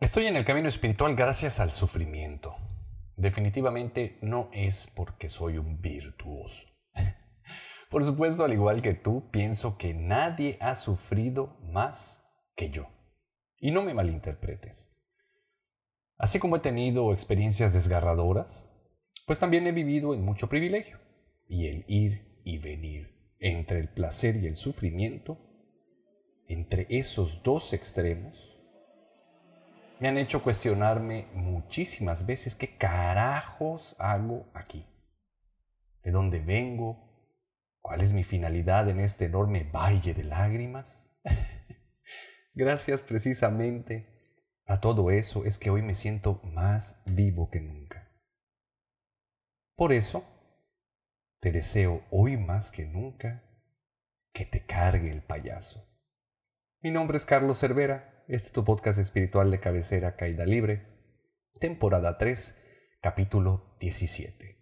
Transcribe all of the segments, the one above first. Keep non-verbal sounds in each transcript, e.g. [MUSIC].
Estoy en el camino espiritual gracias al sufrimiento. Definitivamente no es porque soy un virtuoso. [LAUGHS] Por supuesto, al igual que tú, pienso que nadie ha sufrido más que yo. Y no me malinterpretes. Así como he tenido experiencias desgarradoras, pues también he vivido en mucho privilegio. Y el ir y venir entre el placer y el sufrimiento, entre esos dos extremos, me han hecho cuestionarme muchísimas veces qué carajos hago aquí, de dónde vengo, cuál es mi finalidad en este enorme valle de lágrimas. [LAUGHS] Gracias precisamente a todo eso es que hoy me siento más vivo que nunca. Por eso, te deseo hoy más que nunca que te cargue el payaso. Mi nombre es Carlos Cervera este es tu podcast espiritual de cabecera Caída Libre, temporada 3, capítulo 17.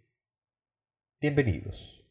Bienvenidos.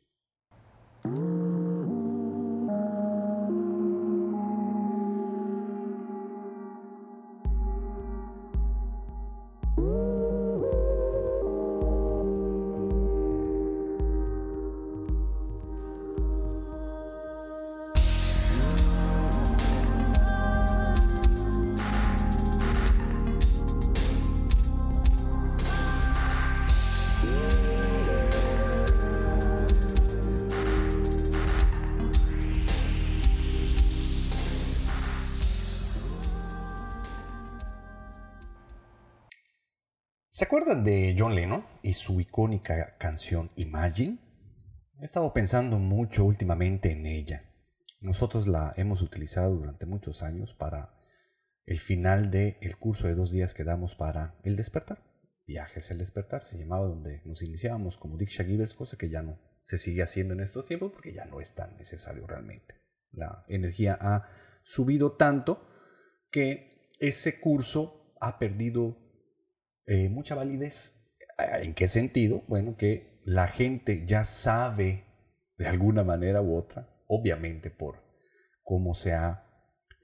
¿Se acuerdan de John Lennon y su icónica canción Imagine? He estado pensando mucho últimamente en ella. Nosotros la hemos utilizado durante muchos años para el final del el curso de dos días que damos para el despertar. Viajes al despertar se llamaba donde nos iniciábamos como Diksha Givers, cosa que ya no se sigue haciendo en estos tiempos porque ya no es tan necesario realmente. La energía ha subido tanto que ese curso ha perdido eh, mucha validez. ¿En qué sentido? Bueno, que la gente ya sabe de alguna manera u otra, obviamente por cómo se ha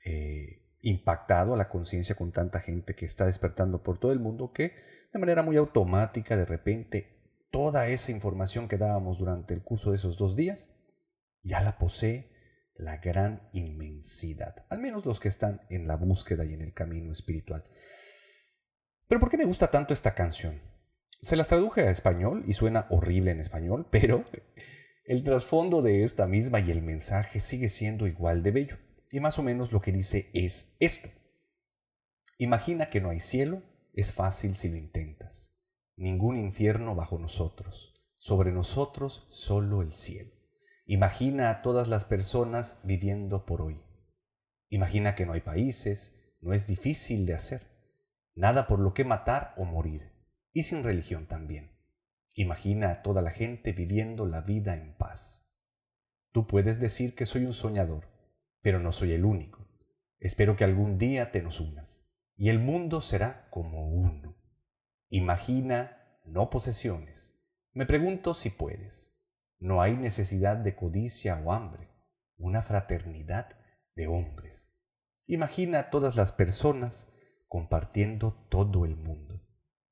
eh, impactado a la conciencia con tanta gente que está despertando por todo el mundo, que de manera muy automática, de repente, toda esa información que dábamos durante el curso de esos dos días, ya la posee la gran inmensidad, al menos los que están en la búsqueda y en el camino espiritual. Pero ¿por qué me gusta tanto esta canción? Se las traduje a español y suena horrible en español, [LAUGHS] pero el trasfondo de esta misma y el mensaje sigue siendo igual de bello. Y más o menos lo que dice es esto. Imagina que no hay cielo, es fácil si lo intentas. Ningún infierno bajo nosotros, sobre nosotros solo el cielo. Imagina a todas las personas viviendo por hoy. Imagina que no hay países, no es difícil de hacer nada por lo que matar o morir, y sin religión también. Imagina a toda la gente viviendo la vida en paz. Tú puedes decir que soy un soñador, pero no soy el único. Espero que algún día te nos unas, y el mundo será como uno. Imagina no posesiones. Me pregunto si puedes. No hay necesidad de codicia o hambre, una fraternidad de hombres. Imagina a todas las personas compartiendo todo el mundo.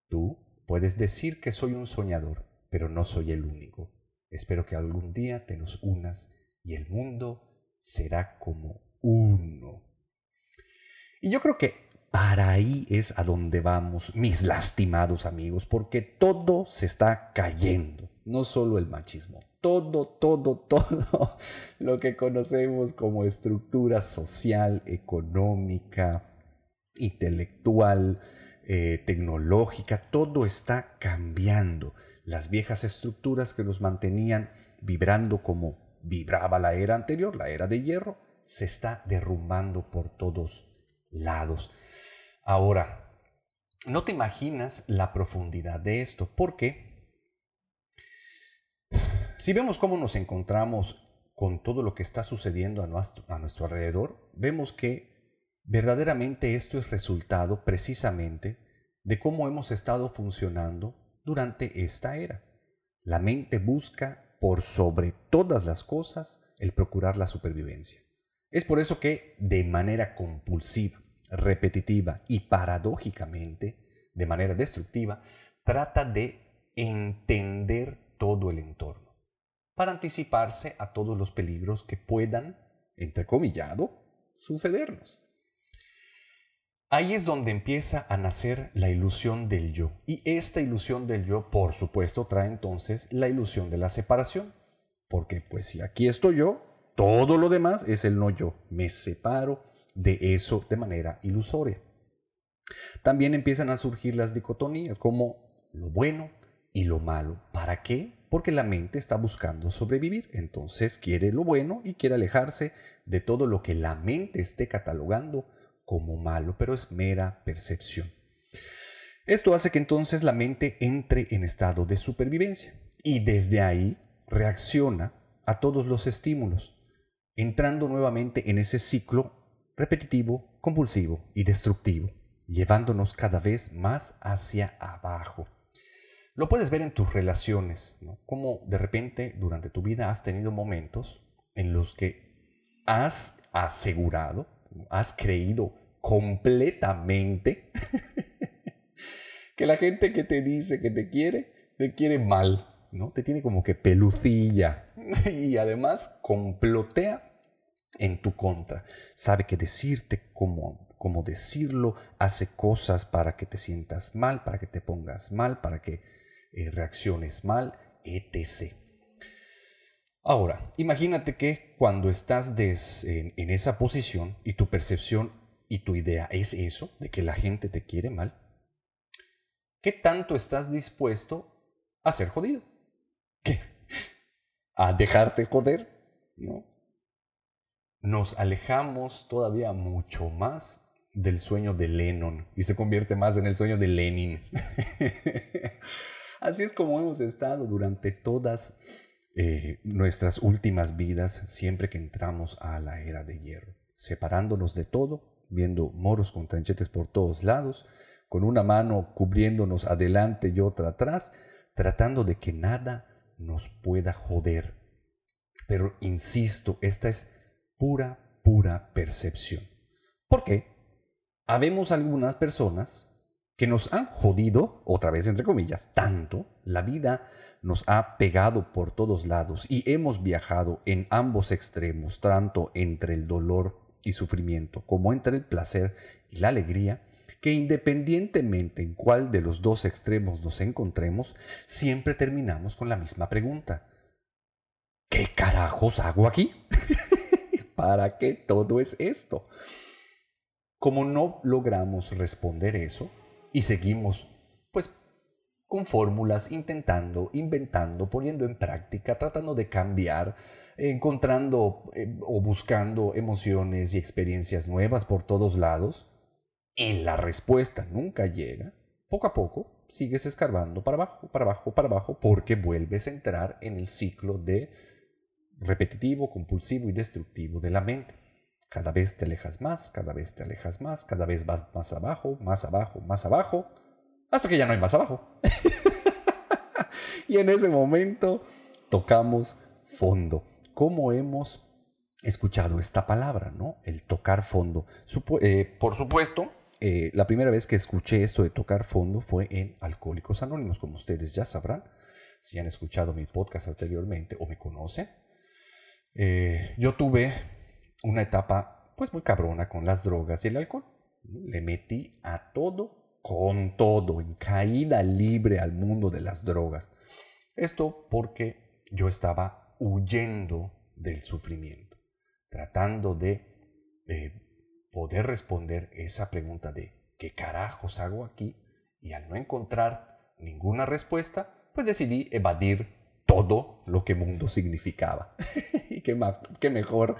Tú puedes decir que soy un soñador, pero no soy el único. Espero que algún día te nos unas y el mundo será como uno. Y yo creo que para ahí es a donde vamos, mis lastimados amigos, porque todo se está cayendo, no solo el machismo, todo, todo, [LAUGHS] todo lo que conocemos como estructura social, económica, intelectual, eh, tecnológica, todo está cambiando. Las viejas estructuras que nos mantenían vibrando como vibraba la era anterior, la era de hierro, se está derrumbando por todos lados. Ahora, no te imaginas la profundidad de esto, porque si vemos cómo nos encontramos con todo lo que está sucediendo a nuestro, a nuestro alrededor, vemos que Verdaderamente esto es resultado precisamente de cómo hemos estado funcionando durante esta era. La mente busca por sobre todas las cosas el procurar la supervivencia. Es por eso que de manera compulsiva, repetitiva y paradójicamente, de manera destructiva, trata de entender todo el entorno para anticiparse a todos los peligros que puedan, entrecomillado, sucedernos. Ahí es donde empieza a nacer la ilusión del yo. Y esta ilusión del yo, por supuesto, trae entonces la ilusión de la separación. Porque pues si aquí estoy yo, todo lo demás es el no yo. Me separo de eso de manera ilusoria. También empiezan a surgir las dicotomías como lo bueno y lo malo. ¿Para qué? Porque la mente está buscando sobrevivir. Entonces quiere lo bueno y quiere alejarse de todo lo que la mente esté catalogando como malo, pero es mera percepción. Esto hace que entonces la mente entre en estado de supervivencia y desde ahí reacciona a todos los estímulos, entrando nuevamente en ese ciclo repetitivo, compulsivo y destructivo, llevándonos cada vez más hacia abajo. Lo puedes ver en tus relaciones, ¿no? Como de repente durante tu vida has tenido momentos en los que has asegurado has creído completamente [LAUGHS] que la gente que te dice que te quiere, te quiere mal, ¿no? Te tiene como que pelucilla [LAUGHS] y además complotea en tu contra. Sabe que decirte cómo decirlo, hace cosas para que te sientas mal, para que te pongas mal, para que eh, reacciones mal, etc. Ahora, imagínate que cuando estás en, esa posición y tu percepción y tu idea es eso, de que la gente te quiere mal, ¿qué tanto estás dispuesto a ser jodido? ¿Qué? [LAUGHS] ¿A dejarte joder? ¿No? Nos alejamos todavía mucho más del sueño de Lennon y se convierte más en el sueño de Lenin. [LAUGHS] Así es como hemos estado durante todas eh, nuestras últimas vidas siempre que entramos a la era de hierro, separándonos de todo, viendo moros con tranchetes por todos lados, con una mano cubriéndonos adelante y otra atrás, tratando de que nada nos pueda joder. Pero insisto, esta es pura, pura percepción. ¿Por qué? Habemos algunas personas que nos han jodido, otra vez entre comillas, tanto, la vida nos ha pegado por todos lados y hemos viajado en ambos extremos, tanto entre el dolor y sufrimiento como entre el placer y la alegría, que independientemente en cuál de los dos extremos nos encontremos, siempre terminamos con la misma pregunta. ¿Qué carajos hago aquí? [LAUGHS] ¿Para qué todo es esto? Como no logramos responder eso, y seguimos, pues, con fórmulas, intentando, inventando, poniendo en práctica, tratando de cambiar, encontrando eh, o buscando emociones y experiencias nuevas por todos lados, y la respuesta nunca llega, poco a poco sigues escarbando para abajo, para abajo, para abajo, porque vuelves a entrar en el ciclo de repetitivo, compulsivo y destructivo de la mente. Cada vez te alejas más, cada vez te alejas más, cada vez vas más abajo, más abajo, más abajo, hasta que ya no hay más abajo. [LAUGHS] y en ese momento tocamos fondo. ¿Cómo hemos escuchado esta palabra, no? El tocar fondo. Eh, por supuesto, eh, la primera vez que escuché esto de tocar fondo fue en Alcohólicos Anónimos, como ustedes ya sabrán, si han escuchado mi podcast anteriormente o me conocen. Eh, yo tuve una etapa pues muy cabrona con las drogas y el alcohol. Le metí a todo, con todo, en caída libre al mundo de las drogas. Esto porque yo estaba huyendo del sufrimiento, tratando de eh, poder responder esa pregunta de ¿qué carajos hago aquí? Y al no encontrar ninguna respuesta, pues decidí evadir todo lo que mundo significaba. [LAUGHS] y qué, qué mejor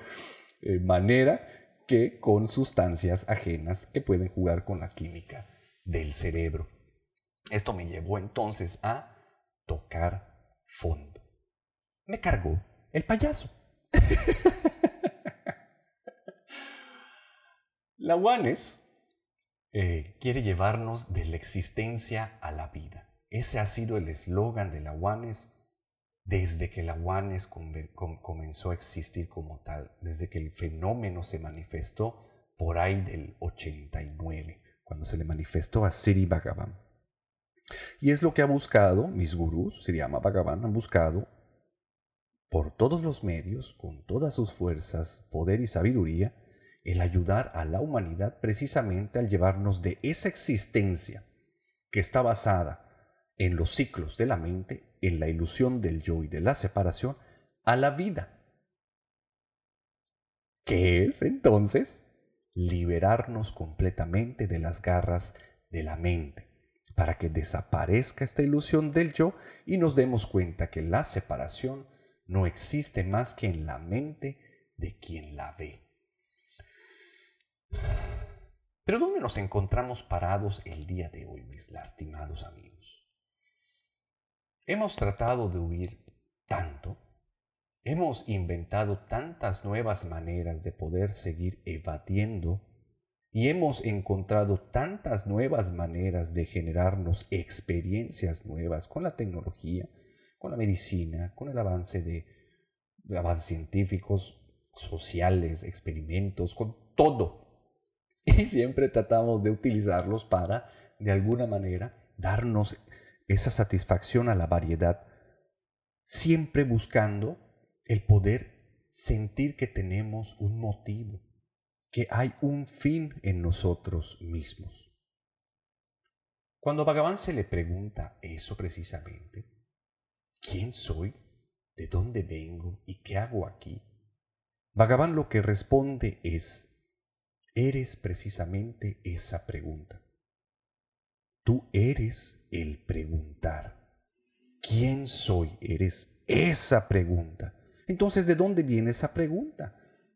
eh, manera que con sustancias ajenas que pueden jugar con la química del cerebro. Esto me llevó entonces a tocar fondo. Me cargó el payaso. [LAUGHS] la Juanes eh, quiere llevarnos de la existencia a la vida. Ese ha sido el eslogan de la Juanes desde que la Juanes comenzó a existir como tal, desde que el fenómeno se manifestó, por ahí del 89, cuando se le manifestó a Siri Bhagavan. Y es lo que ha buscado, mis gurús, Sri llama Bhagavan, han buscado por todos los medios, con todas sus fuerzas, poder y sabiduría, el ayudar a la humanidad precisamente al llevarnos de esa existencia que está basada en los ciclos de la mente, en la ilusión del yo y de la separación, a la vida. ¿Qué es entonces? Liberarnos completamente de las garras de la mente, para que desaparezca esta ilusión del yo y nos demos cuenta que la separación no existe más que en la mente de quien la ve. Pero ¿dónde nos encontramos parados el día de hoy, mis lastimados amigos? Hemos tratado de huir tanto, hemos inventado tantas nuevas maneras de poder seguir evadiendo y hemos encontrado tantas nuevas maneras de generarnos experiencias nuevas con la tecnología, con la medicina, con el avance de, avances científicos, sociales, experimentos, con todo. [LAUGHS] Y siempre tratamos de utilizarlos para, de alguna manera, darnos esa satisfacción a la variedad, siempre buscando el poder sentir que tenemos un motivo, que hay un fin en nosotros mismos. Cuando Bhagavan se le pregunta eso precisamente, ¿quién soy? ¿De dónde vengo? ¿Y qué hago aquí? Bhagavan lo que responde es, eres precisamente esa pregunta. Tú eres el preguntar. ¿Quién soy? Eres esa pregunta. Entonces, ¿de dónde viene esa pregunta?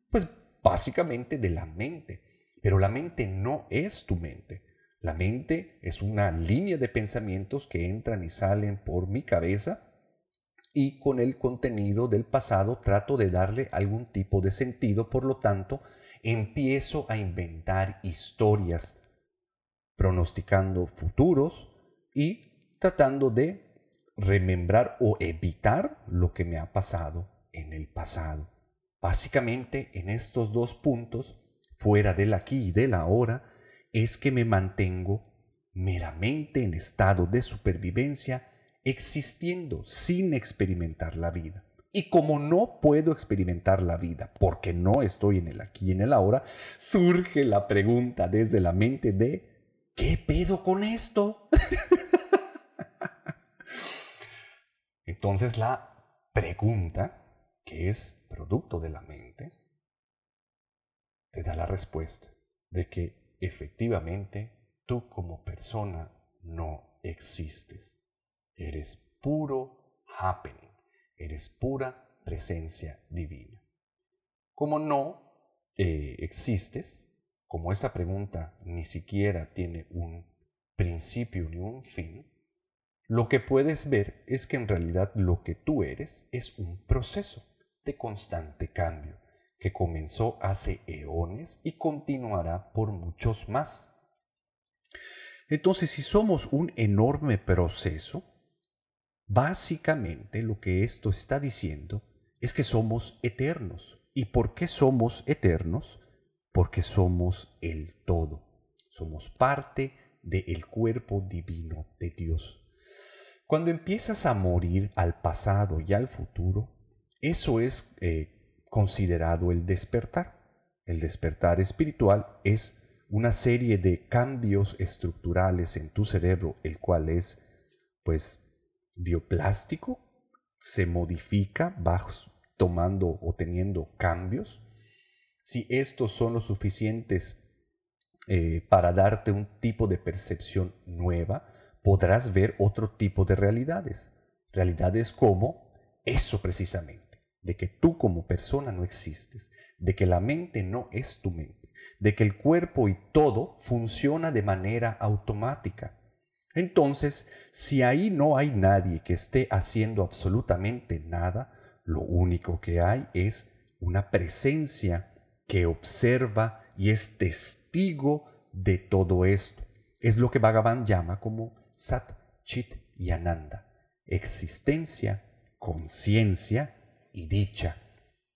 Pues básicamente de la mente. Pero la mente no es tu mente. La mente es una línea de pensamientos que entran y salen por mi cabeza y con el contenido del pasado trato de darle algún tipo de sentido, por lo tanto, empiezo a inventar historias, pronosticando futuros y tratando de remembrar o evitar lo que me ha pasado en el pasado. Básicamente en estos dos puntos, fuera del aquí y del ahora, es que me mantengo meramente en estado de supervivencia existiendo sin experimentar la vida. Y como no puedo experimentar la vida porque no estoy en el aquí y en el ahora, surge la pregunta desde la mente de, ¿qué pedo con esto? Entonces la pregunta, que es producto de la mente, te da la respuesta de que efectivamente tú como persona no existes. Eres puro happening, eres pura presencia divina. Como no eh, existes, como esa pregunta ni siquiera tiene un principio ni un fin, lo que puedes ver es que en realidad lo que tú eres es un proceso de constante cambio que comenzó hace eones y continuará por muchos más. Entonces, si somos un enorme proceso, Básicamente lo que esto está diciendo es que somos eternos. ¿Y por qué somos eternos? Porque somos el todo. Somos parte del cuerpo divino de Dios. Cuando empiezas a morir al pasado y al futuro, eso es eh, considerado el despertar. El despertar espiritual es una serie de cambios estructurales en tu cerebro, el cual es, pues, bioplástico se modifica, va tomando o teniendo cambios. Si estos son los suficientes eh, para darte un tipo de percepción nueva, podrás ver otro tipo de realidades. Realidades como eso precisamente, de que tú como persona no existes, de que la mente no es tu mente, de que el cuerpo y todo funciona de manera automática, entonces, si ahí no hay nadie que esté haciendo absolutamente nada, lo único que hay es una presencia que observa y es testigo de todo esto. Es lo que Bhagavan llama como Sat, Chit y Ananda, existencia, conciencia y dicha.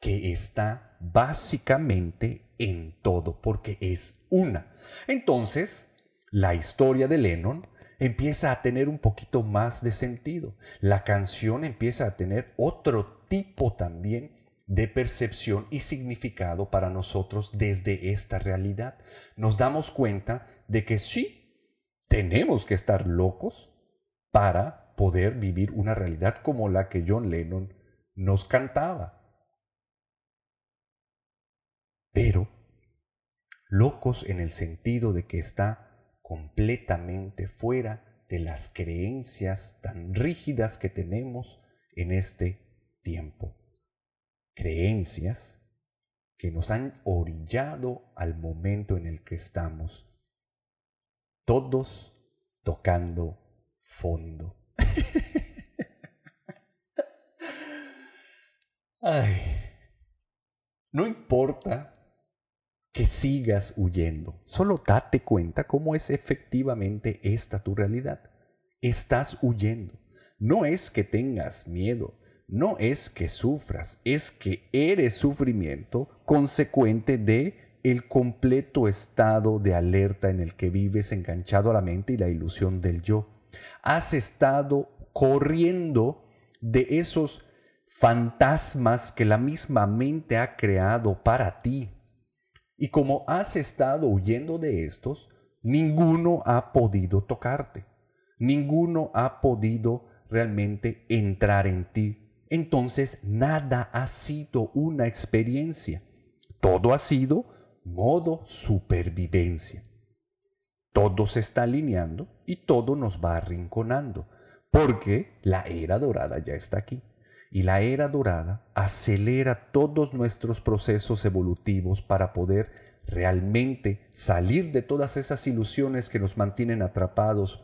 que está básicamente en todo, porque es una. Entonces, la historia de Lennon empieza a tener un poquito más de sentido. La canción empieza a tener otro tipo también de percepción y significado para nosotros desde esta realidad. Nos damos cuenta de que sí, tenemos que estar locos para poder vivir una realidad como la que John Lennon nos cantaba. Pero locos en el sentido de que está completamente fuera de las creencias tan rígidas que tenemos en este tiempo. Creencias que nos han orillado al momento en el que estamos, todos tocando fondo. [LAUGHS] Ay, no importa que sigas huyendo. Solo date cuenta cómo es efectivamente esta tu realidad. Estás huyendo. No es que tengas miedo, no es que sufras, es que eres sufrimiento consecuente de el completo estado de alerta en el que vives enganchado a la mente y la ilusión del yo. Has estado corriendo de esos fantasmas que la misma mente ha creado para ti, y como has estado huyendo de estos, ninguno ha podido tocarte, ninguno ha podido realmente entrar en ti. Entonces nada ha sido una experiencia, todo ha sido modo supervivencia. Todo se está alineando y todo nos va arrinconando, porque la era dorada ya está aquí y la era dorada acelera todos nuestros procesos evolutivos para poder realmente salir de todas esas ilusiones que nos mantienen atrapados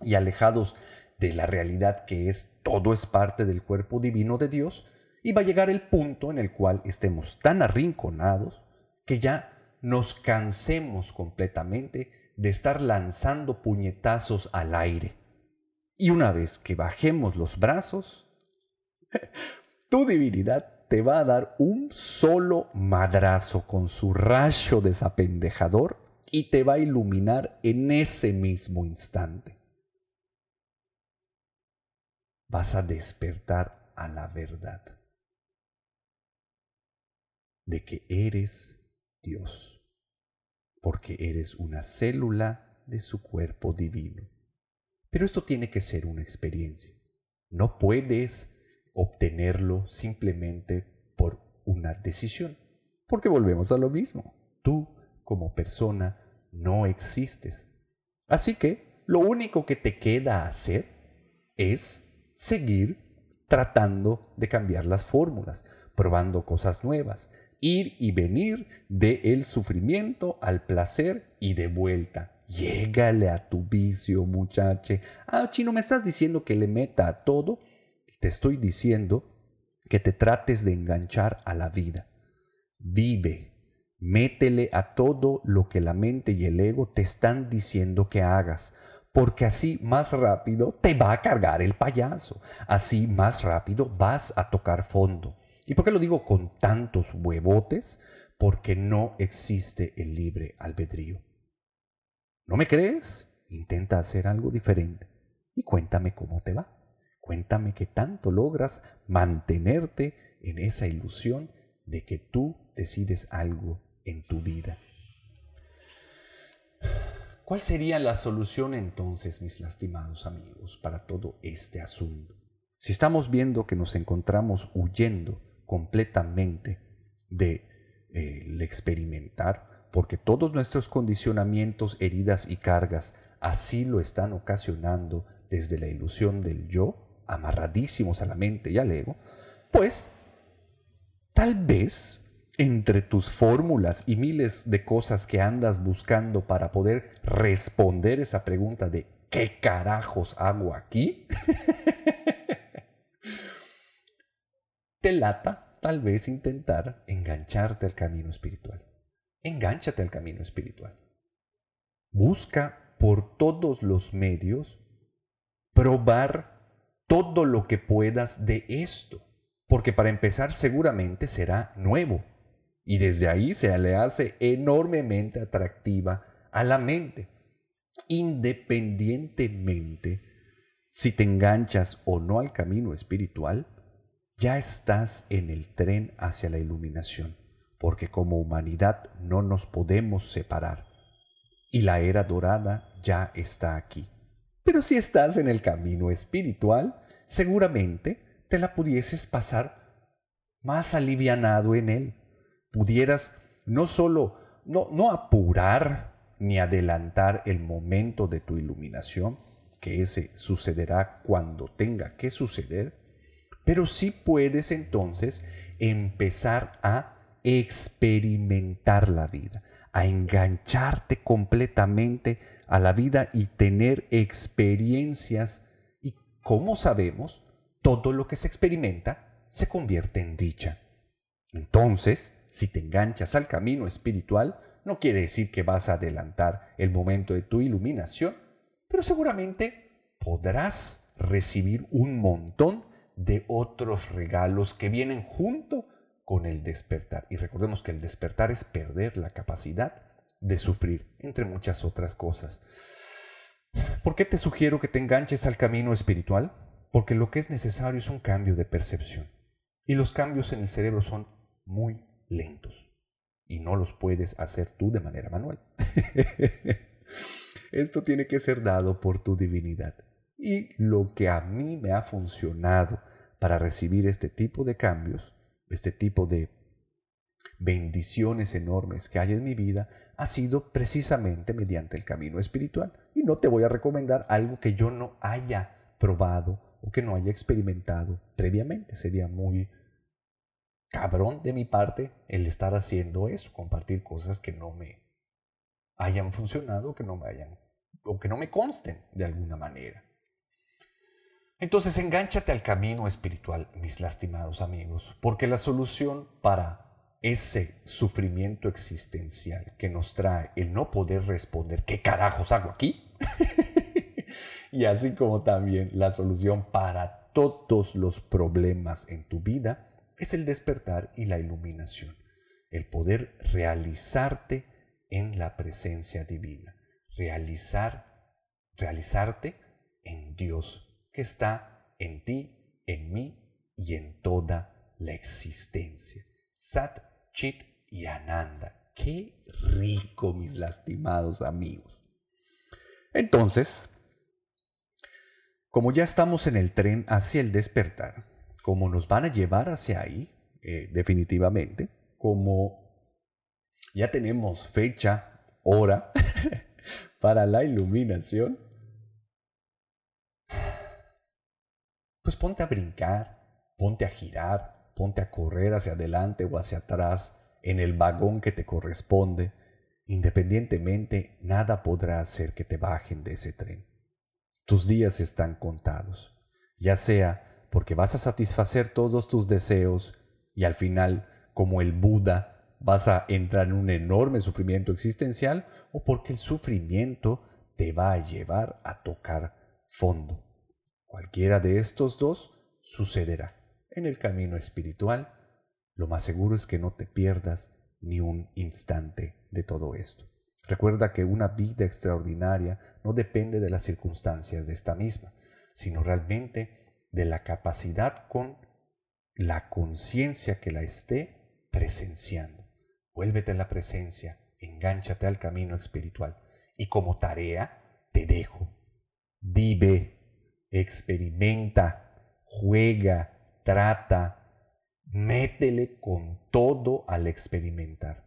y alejados de la realidad que es todo es parte del cuerpo divino de Dios y va a llegar el punto en el cual estemos tan arrinconados que ya nos cansemos completamente de estar lanzando puñetazos al aire. Y una vez que bajemos los brazos, [LAUGHS] tu divinidad te va a dar un solo madrazo con su rayo desapendejador y te va a iluminar en ese mismo instante. Vas a despertar a la verdad de que eres Dios, porque eres una célula de su cuerpo divino. Pero esto tiene que ser una experiencia. No puedes obtenerlo simplemente por una decisión. Porque volvemos a lo mismo. Tú como persona no existes. Así que lo único que te queda hacer es seguir tratando de cambiar las fórmulas, probando cosas nuevas, ir y venir de el sufrimiento al placer y de vuelta. Llégale a tu vicio, muchache. Ah, chino, me estás diciendo que le meta a todo te estoy diciendo que te trates de enganchar a la vida. Vive, métele a todo lo que la mente y el ego te están diciendo que hagas, porque así más rápido te va a cargar el payaso, así más rápido vas a tocar fondo. ¿Y por qué lo digo con tantos huevotes? Porque no existe el libre albedrío. ¿No me crees? Intenta hacer algo diferente y cuéntame cómo te va. Cuéntame qué tanto logras mantenerte en esa ilusión de que tú decides algo en tu vida. ¿Cuál sería la solución entonces, mis lastimados amigos, para todo este asunto? Si estamos viendo que nos encontramos huyendo completamente de eh, experimentar, porque todos nuestros condicionamientos, heridas y cargas así lo están ocasionando desde la ilusión del yo, amarradísimos a la mente y al ego, pues tal vez entre tus fórmulas y miles de cosas que andas buscando para poder responder esa pregunta de ¿qué carajos hago aquí? [LAUGHS] te lata tal vez intentar engancharte al camino espiritual. Engánchate al camino espiritual. Busca por todos los medios probar todo lo que puedas de esto. Porque para empezar seguramente será nuevo y desde ahí se le hace enormemente atractiva a la mente, independientemente si te enganchas o no al camino espiritual, ya estás en el tren hacia la iluminación, porque como humanidad no nos podemos separar y la era dorada ya está aquí. Pero si estás en el camino espiritual, seguramente te la pudieses pasar más alivianado en él. Pudieras no solo no, apurar ni adelantar el momento de tu iluminación, que ese sucederá cuando tenga que suceder, pero sí puedes entonces empezar a experimentar la vida, a engancharte completamente a la vida y tener experiencias. Y como sabemos, todo lo que se experimenta se convierte en dicha. Entonces, si te enganchas al camino espiritual, no quiere decir que vas a adelantar el momento de tu iluminación, pero seguramente podrás recibir un montón de otros regalos que vienen junto con el despertar. Y recordemos que el despertar es perder la capacidad de sufrir, entre muchas otras cosas. ¿Por qué te sugiero que te enganches al camino espiritual? Porque lo que es necesario es un cambio de percepción. Y los cambios en el cerebro son muy lentos. Y no los puedes hacer tú de manera manual. [LAUGHS] Esto tiene que ser dado por tu divinidad. Y lo que a mí me ha funcionado para recibir este tipo de cambios este tipo de bendiciones enormes que hay en mi vida ha sido precisamente mediante el camino espiritual. Y no te voy a recomendar algo que yo no haya probado o que no haya experimentado previamente. Sería muy cabrón de mi parte el estar haciendo eso, compartir cosas que no me hayan funcionado, que no me hayan o que no me consten de alguna manera. Entonces engánchate al camino espiritual, mis lastimados amigos, porque la solución para ese sufrimiento existencial que nos trae el no poder responder, ¿qué carajos hago aquí? [LAUGHS] y así como también la solución para todos los problemas en tu vida es el despertar y la iluminación, el poder realizarte en la presencia divina, realizar, realizarte en Dios que está en ti, en mí y en toda la existencia. Sat, Chit y Ananda. Qué rico, mis lastimados amigos. Entonces, como ya estamos en el tren hacia el despertar, como nos van a llevar hacia ahí, eh, definitivamente, como ya tenemos fecha, hora [LAUGHS] para la iluminación, pues ponte a brincar, ponte a girar, ponte a correr hacia adelante o hacia atrás en el vagón que te corresponde. Independientemente, nada podrá hacer que te bajen de ese tren. Tus días están contados, ya sea porque vas a satisfacer todos tus deseos y al final, como el Buda, vas a entrar en un enorme sufrimiento existencial o porque el sufrimiento te va a llevar a tocar fondo. Cualquiera de estos dos sucederá. En el camino espiritual, lo más seguro es que no te pierdas ni un instante de todo esto. Recuerda que una vida extraordinaria no depende de las circunstancias de esta misma, sino realmente de la capacidad con la conciencia que la esté presenciando. Vuélvete a la presencia, engánchate al camino espiritual y como tarea te dejo. Vive experimenta, juega, trata, métele con todo al experimentar.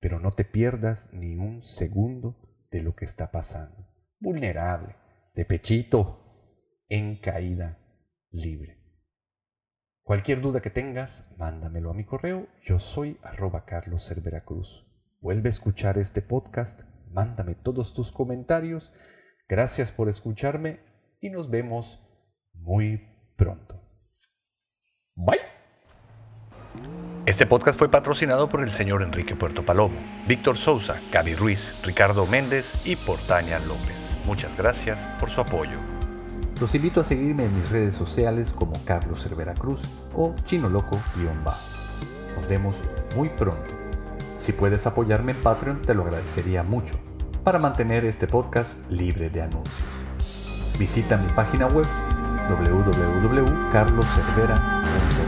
Pero no te pierdas ni un segundo de lo que está pasando. Vulnerable, de pechito, en caída libre. Cualquier duda que tengas, mándamelo a mi correo. Yo soy arroba Carlos Cruz. Vuelve a escuchar este podcast, mándame todos tus comentarios. Gracias por escucharme y nos vemos muy pronto. Bye. Este podcast fue patrocinado por el señor Enrique Puerto Palomo, Víctor Sousa, Gaby Ruiz, Ricardo Méndez y Portaña López. Muchas gracias por su apoyo. Los invito a seguirme en mis redes sociales como Carlos Cervera Cruz o Chino Loco-Bajo. Nos vemos muy pronto. Si puedes apoyarme en Patreon, te lo agradecería mucho para mantener este podcast libre de anuncios. Visita mi página web www.carloscervera.com